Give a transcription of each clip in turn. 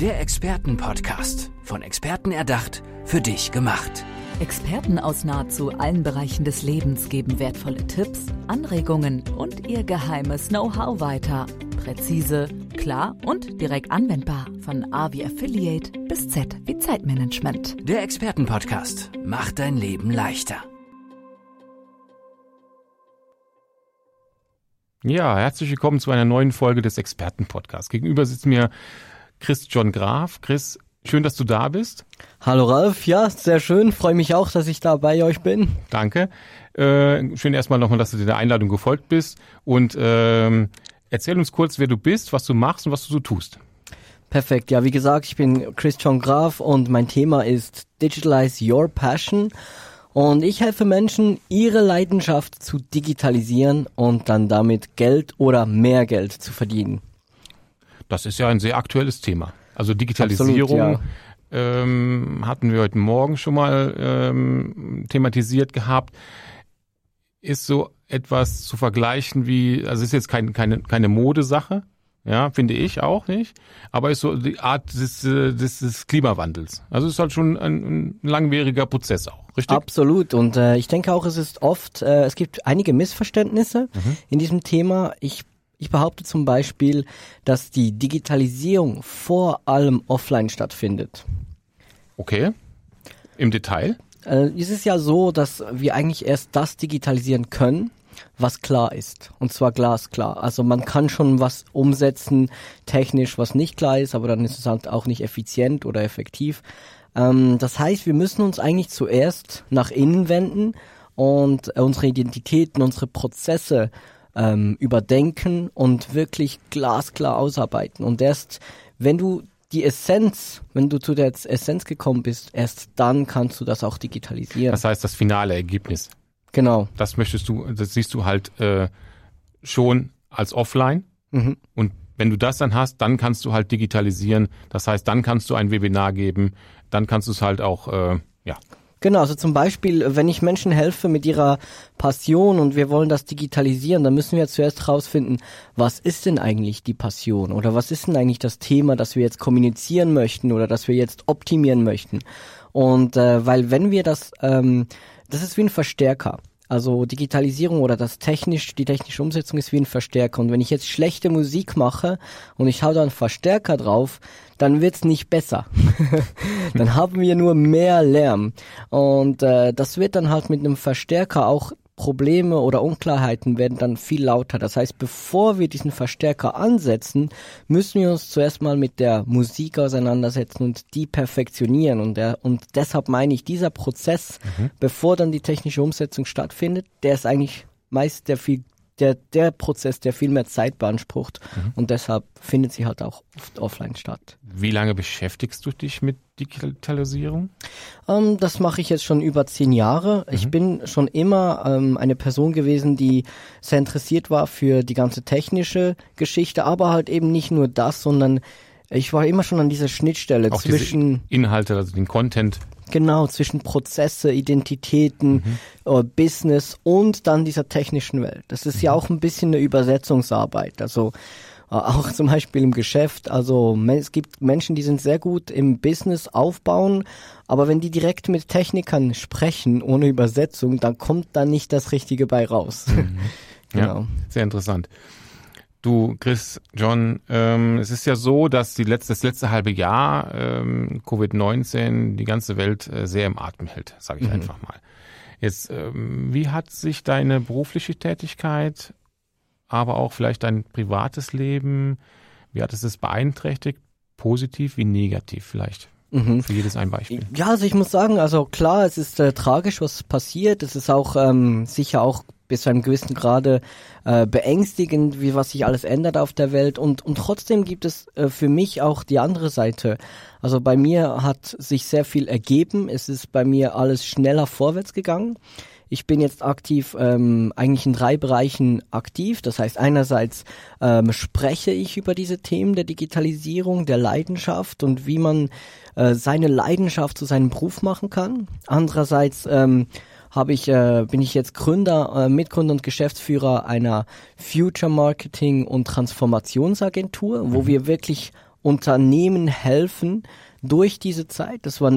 Der Expertenpodcast. Von Experten erdacht, für dich gemacht. Experten aus nahezu allen Bereichen des Lebens geben wertvolle Tipps, Anregungen und ihr geheimes Know-how weiter. Präzise, klar und direkt anwendbar. Von A wie Affiliate bis Z wie Zeitmanagement. Der Expertenpodcast macht dein Leben leichter. Ja, herzlich willkommen zu einer neuen Folge des Expertenpodcasts. Gegenüber sitzt mir Chris John Graf. Chris, schön, dass du da bist. Hallo Ralf, ja, sehr schön. Freue mich auch, dass ich da bei euch bin. Danke. Äh, schön erstmal nochmal, dass du der Einladung gefolgt bist. Und ähm, erzähl uns kurz, wer du bist, was du machst und was du so tust. Perfekt. Ja, wie gesagt, ich bin Chris John Graf und mein Thema ist Digitalize Your Passion. Und ich helfe Menschen, ihre Leidenschaft zu digitalisieren und dann damit Geld oder mehr Geld zu verdienen. Das ist ja ein sehr aktuelles Thema. Also Digitalisierung Absolut, ähm, hatten wir heute Morgen schon mal ähm, thematisiert gehabt. Ist so etwas zu vergleichen wie, also ist jetzt kein, keine, keine Modesache, ja, finde ich auch nicht, aber ist so die Art des, äh, des, des Klimawandels. Also ist halt schon ein, ein langwieriger Prozess auch, richtig? Absolut. Und äh, ich denke auch, es ist oft, äh, es gibt einige Missverständnisse in diesem Thema. Ich ich behaupte zum Beispiel, dass die Digitalisierung vor allem offline stattfindet. Okay. Im Detail? Äh, es ist ja so, dass wir eigentlich erst das digitalisieren können, was klar ist. Und zwar glasklar. Also man kann schon was umsetzen, technisch, was nicht klar ist, aber dann ist es halt auch nicht effizient oder effektiv. Ähm, das heißt, wir müssen uns eigentlich zuerst nach innen wenden und äh, unsere Identitäten, unsere Prozesse ähm, überdenken und wirklich glasklar ausarbeiten. Und erst wenn du die Essenz, wenn du zu der Essenz gekommen bist, erst dann kannst du das auch digitalisieren. Das heißt, das finale Ergebnis. genau. Das möchtest du, das siehst du halt äh, schon als offline. Mhm. Und wenn du das dann hast, dann kannst du halt digitalisieren. Das heißt, dann kannst du ein Webinar geben, dann kannst du es halt auch, äh, ja. Genau, also zum Beispiel, wenn ich Menschen helfe mit ihrer Passion und wir wollen das digitalisieren, dann müssen wir zuerst herausfinden, was ist denn eigentlich die Passion oder was ist denn eigentlich das Thema, das wir jetzt kommunizieren möchten oder das wir jetzt optimieren möchten. Und äh, weil wenn wir das, ähm, das ist wie ein Verstärker. Also Digitalisierung oder das technisch, die technische Umsetzung ist wie ein Verstärker. Und wenn ich jetzt schlechte Musik mache und ich hau da einen Verstärker drauf, dann wird's nicht besser. dann haben wir nur mehr Lärm. Und äh, das wird dann halt mit einem Verstärker auch Probleme oder Unklarheiten werden dann viel lauter. Das heißt, bevor wir diesen Verstärker ansetzen, müssen wir uns zuerst mal mit der Musik auseinandersetzen und die perfektionieren. Und, der, und deshalb meine ich, dieser Prozess, bevor dann die technische Umsetzung stattfindet, der ist eigentlich meist der viel der, der Prozess, der viel mehr Zeit beansprucht und deshalb findet sie halt auch oft offline statt. Wie lange beschäftigst du dich mit Digitalisierung? Ähm, das mache ich jetzt schon über zehn Jahre. Ich bin schon immer ähm, eine Person gewesen, die sehr interessiert war für die ganze technische Geschichte, aber halt eben nicht nur das, sondern ich war immer schon an dieser Schnittstelle Auch zwischen Inhalte, also den Content. Genau zwischen Prozesse, Identitäten, äh, Business und dann dieser technischen Welt. Das ist ja auch ein bisschen eine Übersetzungsarbeit. Also äh, auch zum Beispiel im Geschäft. Also es gibt Menschen, die sind sehr gut im Business aufbauen, aber wenn die direkt mit Technikern sprechen ohne Übersetzung, dann kommt da nicht das Richtige bei raus. Ja, Genau. sehr interessant. Du, Chris, John, ähm, es ist ja so, dass die letzte, das letzte halbe Jahr ähm, Covid-19 die ganze Welt äh, sehr im Atem hält, sage ich einfach mal. Jetzt, ähm, wie hat sich deine berufliche Tätigkeit, aber auch vielleicht dein privates Leben, wie hat es das beeinträchtigt? Positiv wie negativ vielleicht? Für jedes ein Beispiel. Ja, also ich muss sagen, also klar, es ist äh, tragisch, was passiert. Es ist auch ähm, sicher auch bis zu einem gewissen Grade äh, beängstigend, wie was sich alles ändert auf der Welt. Und, und trotzdem gibt es äh, für mich auch die andere Seite. Also bei mir hat sich sehr viel ergeben. Es ist bei mir alles schneller vorwärts gegangen. Ich bin jetzt aktiv, ähm, eigentlich in drei Bereichen aktiv. Das heißt, einerseits ähm, spreche ich über diese Themen der Digitalisierung, der Leidenschaft und wie man äh, seine Leidenschaft zu seinem Beruf machen kann. Andererseits ähm, habe ich, äh, bin ich jetzt Gründer, äh, Mitgründer und Geschäftsführer einer Future Marketing und Transformationsagentur, wo wir wirklich Unternehmen helfen durch diese Zeit. Das war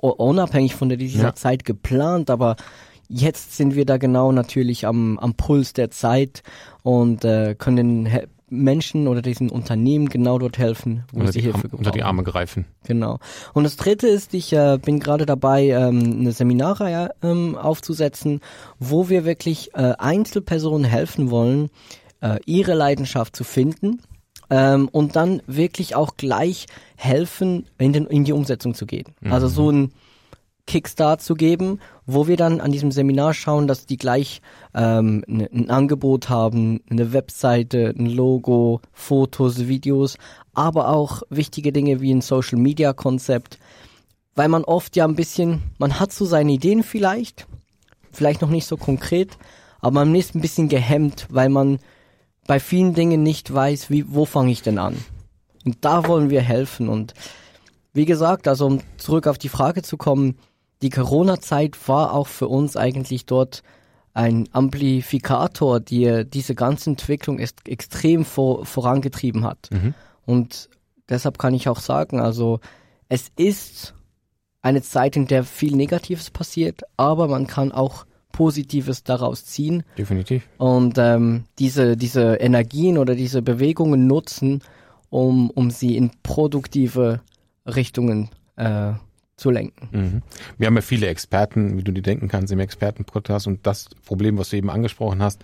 unabhängig von dieser Ja. Zeit geplant, aber jetzt sind wir da genau natürlich am, am Puls der Zeit und äh, können Menschen oder diesen Unternehmen genau dort helfen, wo Unter sie die, Hilfe Arme, gebrauchen. unter die Arme greifen. Genau. Und das dritte ist, ich äh, bin gerade dabei, ähm, eine Seminarreihe ähm, aufzusetzen, wo wir wirklich äh, Einzelpersonen helfen wollen, äh, ihre Leidenschaft zu finden ähm, und dann wirklich auch gleich helfen, in, den, in die Umsetzung zu gehen. Also so ein Kickstart zu geben, wo wir dann an diesem Seminar schauen, dass die gleich ähm, ne, ein Angebot haben, eine Webseite, ein Logo, Fotos, Videos, aber auch wichtige Dinge wie ein Social Media Konzept, weil man oft ja ein bisschen, man hat so seine Ideen vielleicht, vielleicht noch nicht so konkret, aber man ist ein bisschen gehemmt, weil man bei vielen Dingen nicht weiß, wie, wo fange ich denn an? Und da wollen wir helfen und wie gesagt, also um zurück auf die Frage zu kommen, die Corona-Zeit war auch für uns eigentlich dort ein Amplifikator, die diese ganze Entwicklung ist extrem vor, vorangetrieben hat. Und deshalb kann ich auch sagen, also es ist eine Zeit, in der viel Negatives passiert, aber man kann auch Positives daraus ziehen Definitiv. und ähm, diese, diese Energien oder diese Bewegungen nutzen, um, um sie in produktive Richtungen äh, zu lenken. Mhm. Wir haben ja viele Experten, wie du dir denken kannst, im Expertenpodcast und das Problem, was du eben angesprochen hast,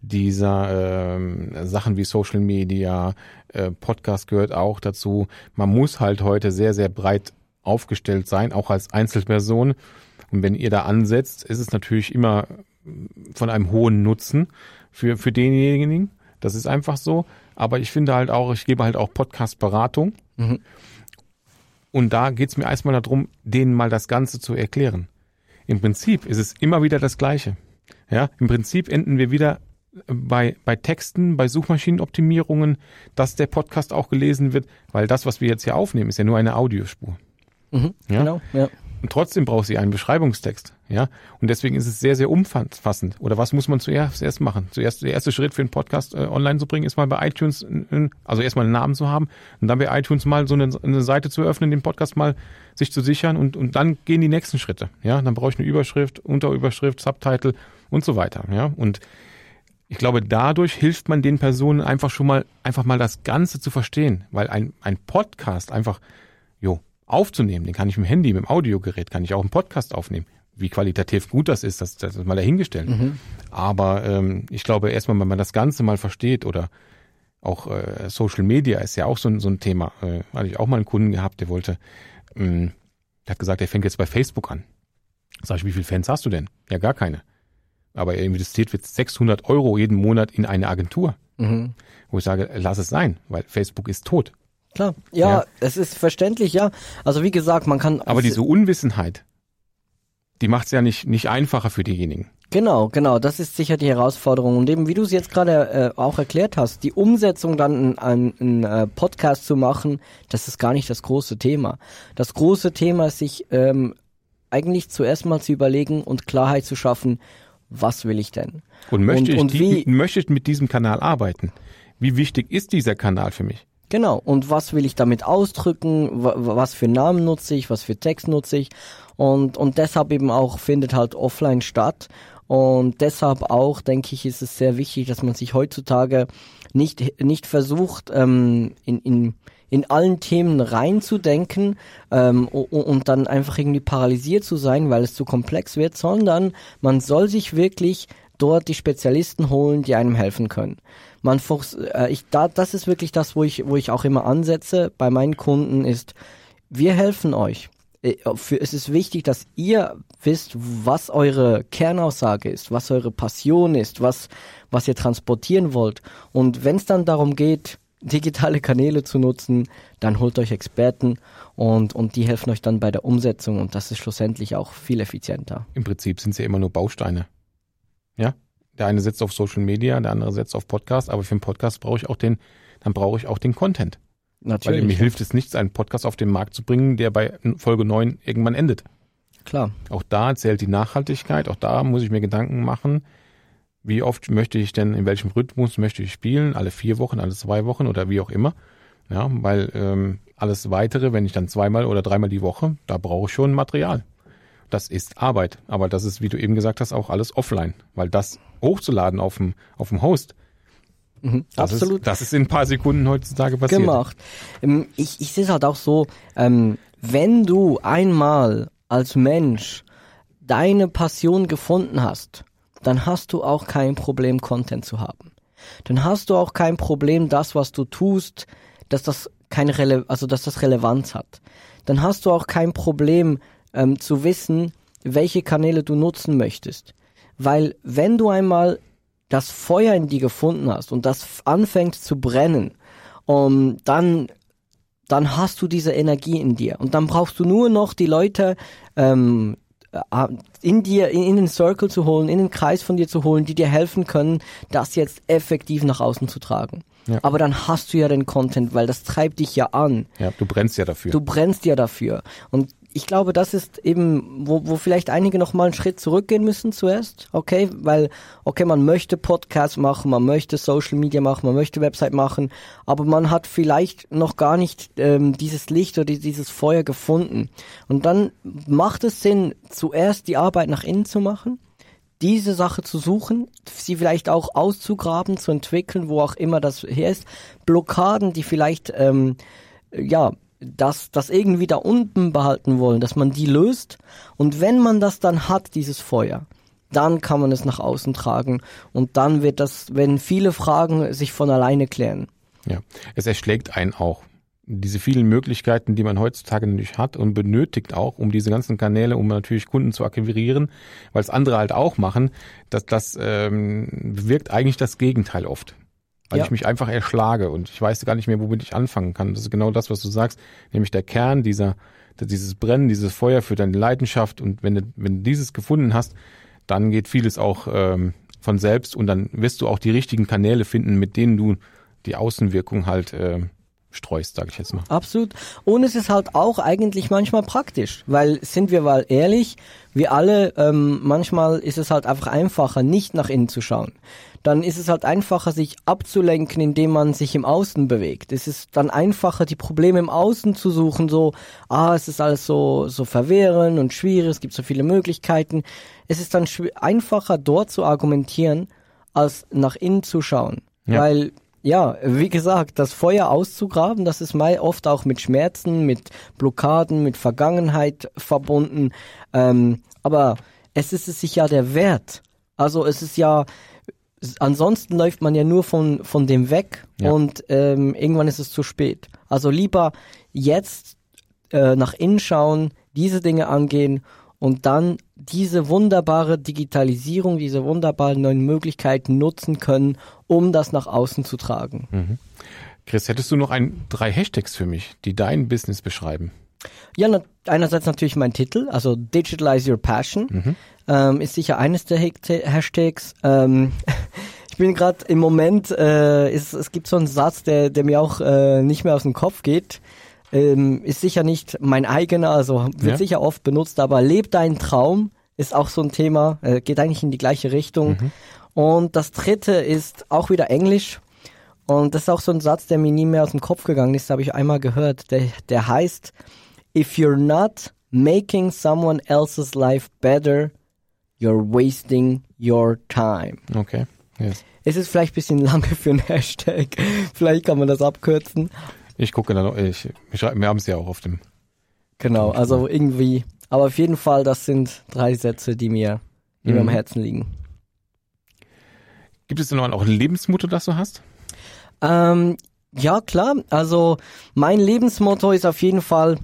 dieser ähm, Sachen wie Social Media, äh, Podcast gehört auch dazu. Man muss halt heute sehr, sehr breit aufgestellt sein, auch als Einzelperson. Und wenn ihr da ansetzt, ist es natürlich immer von einem hohen Nutzen für, für denjenigen. Das ist einfach so. Aber ich finde halt auch, ich gebe halt auch Podcast-Beratung. Und da geht's mir erstmal darum, denen mal das Ganze zu erklären. Im Prinzip ist es immer wieder das Gleiche. Ja, im Prinzip enden wir wieder bei, bei Texten, bei Suchmaschinenoptimierungen, dass der Podcast auch gelesen wird, weil das, was wir jetzt hier aufnehmen, ist ja nur eine Audiospur. Mhm, Ja? Genau, ja. Und trotzdem braucht sie einen Beschreibungstext, ja. Und deswegen ist es sehr, sehr umfassend. Oder was muss man zuerst erst machen? Zuerst der erste Schritt für einen Podcast äh, online zu bringen, ist mal bei iTunes, also erstmal einen Namen zu haben und dann bei iTunes mal so eine, eine Seite zu öffnen, den Podcast mal sich zu sichern und, und dann gehen die nächsten Schritte. Ja, dann brauche ich eine Überschrift, Unterüberschrift, Subtitle und so weiter. Ja, und ich glaube, dadurch hilft man den Personen einfach schon mal, einfach mal das Ganze zu verstehen, weil ein, ein Podcast einfach, jo, aufzunehmen, den kann ich mit dem Handy, mit dem Audiogerät, kann ich auch einen Podcast aufnehmen. Wie qualitativ gut das ist, das, das ist mal dahingestellt. Aber ähm, ich glaube, erstmal, wenn man das Ganze mal versteht oder auch äh, Social Media ist ja auch so, ein- so ein Thema. Äh, hatte ich auch mal einen Kunden gehabt, der wollte, ähm, der hat gesagt, er fängt jetzt bei Facebook an. Sag ich, wie viele Fans hast du denn? Ja, gar keine. Aber er investiert jetzt 600 Euro jeden Monat in eine Agentur. Mhm. Wo ich sage, lass es sein, weil Facebook ist tot. Klar, ja, Ja. es ist verständlich, ja. Also wie gesagt, man kann. Aber diese Unwissenheit, die macht es ja nicht, nicht einfacher für diejenigen. Genau, genau, das ist sicher die Herausforderung. Und eben, wie du es jetzt gerade äh, auch erklärt hast, die Umsetzung dann einen ein, äh, Podcast zu machen, das ist gar nicht das große Thema. Das große Thema ist, sich ähm, eigentlich zuerst mal zu überlegen und Klarheit zu schaffen, was will ich denn? Und möchte, Und- ich, und die, wie- möchte ich mit diesem Kanal arbeiten? Wie wichtig ist dieser Kanal für mich? Genau, und was will ich damit ausdrücken, wa- wa- was für Namen nutze ich, was für Text nutze ich? Und, und deshalb eben auch findet halt offline statt. Und deshalb auch, denke ich, ist es sehr wichtig, dass man sich heutzutage nicht, nicht versucht, ähm, in, in, in allen Themen reinzudenken ähm, u- u- und dann einfach irgendwie paralysiert zu sein, weil es zu komplex wird, sondern man soll sich wirklich dort die Spezialisten holen, die einem helfen können. Man fuchs- äh, ich, da, das ist wirklich das, wo ich, wo ich auch immer ansetze bei meinen Kunden ist, wir helfen euch. Äh, es ist wichtig, dass ihr wisst, was eure Kernaussage ist, was eure Passion ist, was, was ihr transportieren wollt. Und wenn es dann darum geht, digitale Kanäle zu nutzen, dann holt euch Experten und, und die helfen euch dann bei der Umsetzung und das ist schlussendlich auch viel effizienter. Im Prinzip sind ja immer nur Bausteine. Ja? Der eine setzt auf Social Media, der andere setzt auf Podcast, aber für einen Podcast brauche ich auch den, dann brauche ich auch den Content. Weil mir Natürlich, hilft es nichts, einen Podcast auf den Markt zu bringen, der bei Folge 9 irgendwann endet. klar. Auch da zählt die Nachhaltigkeit, auch da muss ich mir Gedanken machen, wie oft möchte ich denn, in welchem Rhythmus möchte ich spielen, alle vier Wochen, alle zwei Wochen oder wie auch immer. Ja, weil ähm, alles weitere, wenn ich dann zweimal oder dreimal die Woche, da brauche ich schon Material. Das ist Arbeit. Aber das ist, wie du eben gesagt hast, auch alles offline. Weil das hochzuladen auf dem, auf dem Host, Mhm, das absolut. Ist, das ist in ein paar Sekunden heutzutage passiert. gemacht. Ähm, Ich, ich sehe es halt auch so, ähm, wenn du einmal als Mensch deine Passion gefunden hast, dann hast du auch kein Problem, Content zu haben. Dann hast du auch kein Problem, das, was du tust, dass das keine Rele also dass das Relevanz hat. Dann hast du auch kein Problem ähm, zu wissen, welche Kanäle du nutzen möchtest. Weil wenn du einmal das Feuer in dir gefunden hast und das anfängt zu brennen, um, dann, dann hast du diese Energie in dir. Und dann brauchst du nur noch die Leute ähm, äh, in dir, in, in den Circle zu holen, in den Kreis von dir zu holen, die dir helfen können, das jetzt effektiv nach außen zu tragen. Ja. Aber dann hast du ja den Content, weil das treibt dich ja an. Ja, du brennst ja dafür. Du brennst ja dafür. Und ich glaube, das ist eben, wo, wo vielleicht einige noch mal einen Schritt zurückgehen müssen zuerst, okay? Weil, okay, man möchte Podcasts machen, man möchte Social Media machen, man möchte Website machen, aber man hat vielleicht noch gar nicht ähm, dieses Licht oder dieses Feuer gefunden. Und dann macht es Sinn, zuerst die Arbeit nach innen zu machen, diese Sache zu suchen, sie vielleicht auch auszugraben, zu entwickeln, wo auch immer das her ist, Blockaden, die vielleicht ähm, ja das das irgendwie da unten behalten wollen, dass man die löst und wenn man das dann hat, dieses Feuer, dann kann man es nach außen tragen und dann wird das, wenn viele Fragen sich von alleine klären. Ja, es erschlägt einen auch. Diese vielen Möglichkeiten, die man heutzutage natürlich hat und benötigt auch, um diese ganzen Kanäle, um natürlich Kunden zu akquirieren, weil es andere halt auch machen, dass das ähm, bewirkt eigentlich das Gegenteil oft. Weil Ja. ich mich einfach erschlage und ich weiß gar nicht mehr, womit ich anfangen kann. Das ist genau das, was du sagst, nämlich der Kern dieser, dieses Brennen, dieses Feuer für deine Leidenschaft und wenn du, wenn du dieses gefunden hast, dann geht vieles auch ähm, von selbst und dann wirst du auch die richtigen Kanäle finden, mit denen du die Außenwirkung halt ähm, streust, sage ich jetzt mal. Absolut. Und es ist halt auch eigentlich manchmal praktisch, weil sind wir mal ehrlich, wir alle, ähm, manchmal ist es halt einfach einfacher, nicht nach innen zu schauen. Dann ist es halt einfacher, sich abzulenken, indem man sich im Außen bewegt. Es ist dann einfacher, die Probleme im Außen zu suchen, so, ah, es ist alles so, so verwirrend und schwierig, es gibt so viele Möglichkeiten. Es ist dann einfacher, dort zu argumentieren, als nach innen zu schauen. Ja. Weil ja, wie gesagt, das Feuer auszugraben, das ist mal oft auch mit Schmerzen, mit Blockaden, mit Vergangenheit verbunden. Ähm, aber es ist es sich ja der Wert. Also es ist ja, ansonsten läuft man ja nur von, von dem weg Ja. und ähm, irgendwann ist es zu spät. Also lieber jetzt äh, nach innen schauen, diese Dinge angehen und dann diese wunderbare Digitalisierung, diese wunderbaren neuen Möglichkeiten nutzen können, um das nach außen zu tragen. Chris, hättest du noch ein, drei Hashtags für mich, die dein Business beschreiben? Ja, na, einerseits natürlich mein Titel, also Digitalize Your Passion, ähm, ist sicher eines der Hashtags. Ähm, ich bin gerade im Moment, äh, es, es gibt so einen Satz, der, der mir auch äh, nicht mehr aus dem Kopf geht. Ähm, ist sicher nicht mein eigener, also wird Ja. sicher oft benutzt, aber leb deinen Traum ist auch so ein Thema, äh, geht eigentlich in die gleiche Richtung. Und das dritte ist auch wieder Englisch. Und das ist auch so ein Satz, der mir nie mehr aus dem Kopf gegangen ist, habe ich einmal gehört. Der, der heißt, if you're not making someone else's life better, you're wasting your time. Okay. Yes. Es ist vielleicht ein bisschen lange für einen Hashtag. Vielleicht kann man das abkürzen. Ich gucke da noch, ich, wir, schreiben- wir haben es ja auch auf dem. Genau, also irgendwie. Aber auf jeden Fall, das sind drei Sätze, die mir, die mir am Mhm. Herzen liegen. Gibt es denn noch auch ein Lebensmotto, das du hast? Ähm, ja, klar. Also mein Lebensmotto ist auf jeden Fall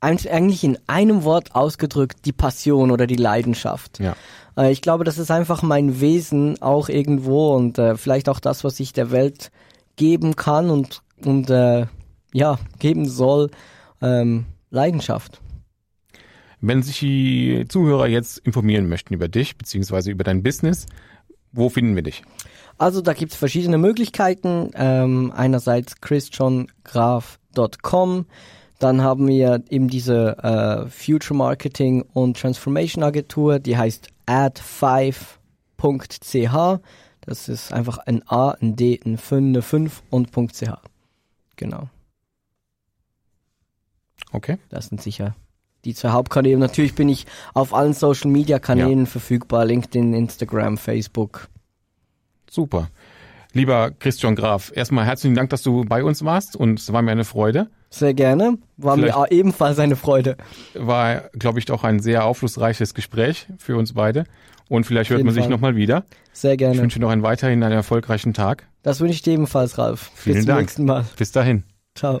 eigentlich in einem Wort ausgedrückt die Passion oder die Leidenschaft. Ja. Äh, ich glaube, das ist einfach mein Wesen auch irgendwo und äh, vielleicht auch das, was ich der Welt geben kann und und äh, ja geben soll. Ähm, Leidenschaft. Wenn sich die Zuhörer jetzt informieren möchten über dich, beziehungsweise über dein Business, wo finden wir dich? Also da gibt's verschiedene Möglichkeiten. Ähm, einerseits chrisjohngraf.com, dann haben wir eben diese äh, Future Marketing und Transformation Agentur, die heißt add5.ch. Das ist einfach ein A, ein D, ein 5, eine 5 und .ch. Genau. Okay. Das sind sicher die zwei Hauptkanäle. Natürlich bin ich auf allen Social Media Kanälen verfügbar. LinkedIn, Instagram, Facebook. Super. Lieber Christian Graf, erstmal herzlichen Dank, dass du bei uns warst und es war mir eine Freude. Sehr gerne. War Vielleicht- mir ebenfalls eine Freude. War, glaube ich, auch ein sehr aufschlussreiches Gespräch für uns beide. Und vielleicht hört man sich nochmal wieder. Sehr Ich gerne. wünsche noch einen weiterhin einen erfolgreichen Tag. Das wünsche ich dir ebenfalls, Ralf. Vielen Bis zum Dank. nächsten Mal. Bis dahin. Ciao.